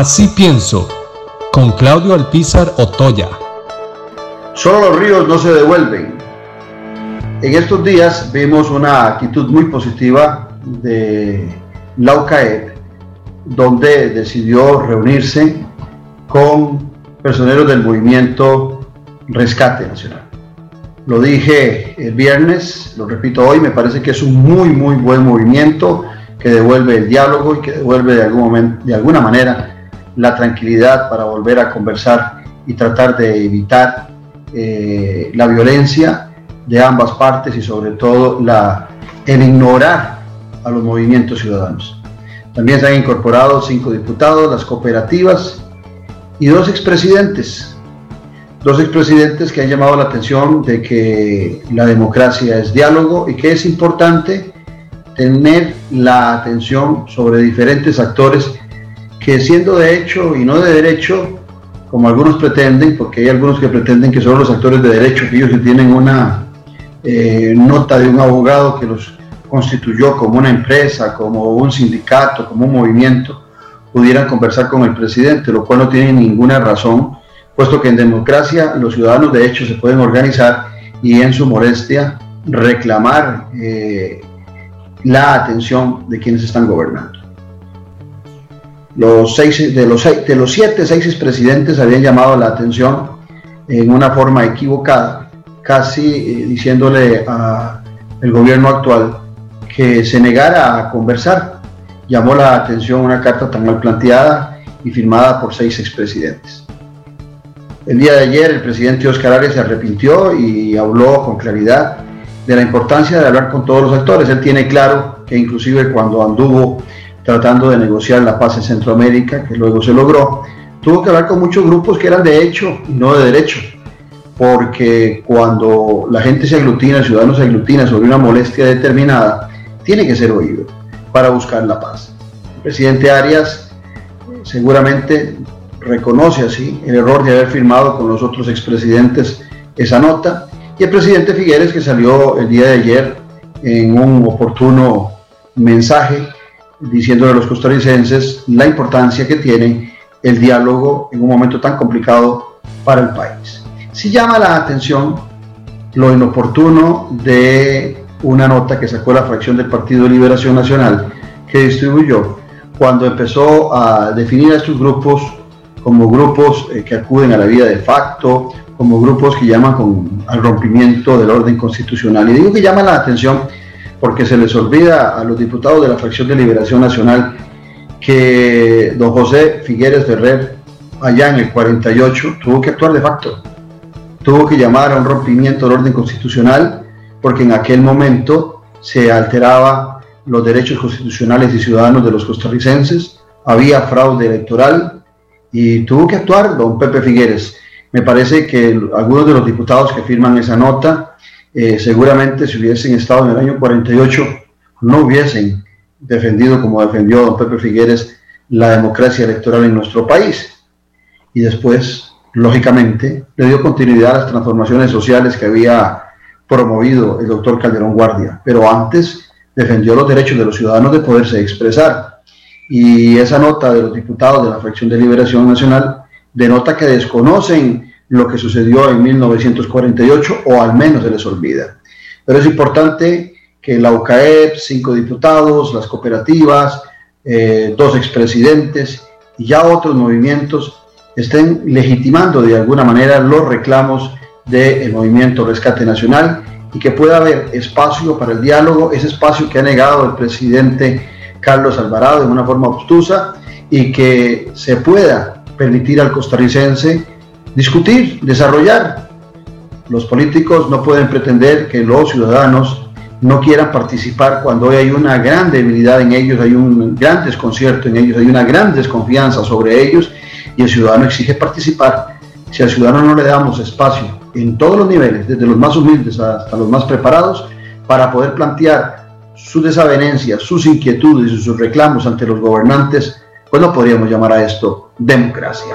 Así pienso, con Claudio Alpizar Otoya. Solo los ríos no se devuelven. En estos días vimos una actitud muy positiva de la UCAEP, donde decidió reunirse con personeros del movimiento Rescate Nacional. Lo dije el viernes, lo repito hoy, me parece que es un muy, muy buen movimiento que devuelve el diálogo y que devuelve de, algún momento, de alguna manera la tranquilidad para volver a conversar y tratar de evitar eh, la violencia de ambas partes y sobre todo el ignorar a los movimientos ciudadanos. También se han incorporado cinco diputados, las cooperativas y dos expresidentes. Dos expresidentes que han llamado la atención de que la democracia es diálogo y que es importante tener la atención sobre diferentes actores que siendo de hecho y no de derecho, como algunos pretenden, porque hay algunos que pretenden que son los actores de derecho, que ellos que tienen una eh, nota de un abogado que los constituyó como una empresa, como un sindicato, como un movimiento, pudieran conversar con el presidente, lo cual no tiene ninguna razón, puesto que en democracia los ciudadanos de hecho se pueden organizar y en su molestia reclamar eh, la atención de quienes están gobernando. Los seis, de, los, de los siete, seis presidentes habían llamado la atención en una forma equivocada, casi eh, diciéndole al gobierno actual que se negara a conversar. Llamó la atención una carta tan mal planteada y firmada por seis expresidentes. El día de ayer el presidente Oscar Arias se arrepintió y habló con claridad de la importancia de hablar con todos los actores. Él tiene claro que inclusive cuando anduvo tratando de negociar la paz en Centroamérica, que luego se logró, tuvo que hablar con muchos grupos que eran de hecho y no de derecho, porque cuando la gente se aglutina, el ciudadano se aglutina sobre una molestia determinada, tiene que ser oído para buscar la paz. El presidente Arias seguramente reconoce así el error de haber firmado con los otros expresidentes esa nota y el presidente Figueres que salió el día de ayer en un oportuno mensaje diciéndole a los costarricenses la importancia que tiene el diálogo en un momento tan complicado para el país. Si llama la atención lo inoportuno de una nota que sacó la fracción del Partido de Liberación Nacional que distribuyó cuando empezó a definir a estos grupos como grupos eh, que acuden a la vida de facto, como grupos que llaman al rompimiento del orden constitucional. Y digo que llama la atención porque se les olvida a los diputados de la fracción de Liberación Nacional que don José Figueres Ferrer, allá en el 48, tuvo que actuar de facto. Tuvo que llamar a un rompimiento del orden constitucional porque en aquel momento se alteraba los derechos constitucionales y ciudadanos de los costarricenses, había fraude electoral y tuvo que actuar don Pepe Figueres. Me parece que algunos de los diputados que firman esa nota eh, seguramente si hubiesen estado en el año 48 no hubiesen defendido como defendió don Pepe Figueres la democracia electoral en nuestro país. Y después, lógicamente, le dio continuidad a las transformaciones sociales que había promovido el doctor Calderón Guardia, pero antes defendió los derechos de los ciudadanos de poderse expresar. Y esa nota de los diputados de la Fracción de Liberación Nacional denota que desconocen lo que sucedió en 1948 o al menos se les olvida. Pero es importante que la UCAEP, cinco diputados, las cooperativas, eh, dos expresidentes y ya otros movimientos estén legitimando de alguna manera los reclamos del movimiento Rescate Nacional y que pueda haber espacio para el diálogo, ese espacio que ha negado el presidente Carlos Alvarado de una forma obtusa y que se pueda permitir al costarricense discutir, desarrollar. Los políticos no pueden pretender que los ciudadanos no quieran participar cuando hoy hay una gran debilidad en ellos, hay un gran desconcierto en ellos, hay una gran desconfianza sobre ellos y el ciudadano exige participar. Si al ciudadano no le damos espacio en todos los niveles, desde los más humildes hasta los más preparados, para poder plantear sus desavenencias, sus inquietudes y sus reclamos ante los gobernantes, pues no podríamos llamar a esto democracia.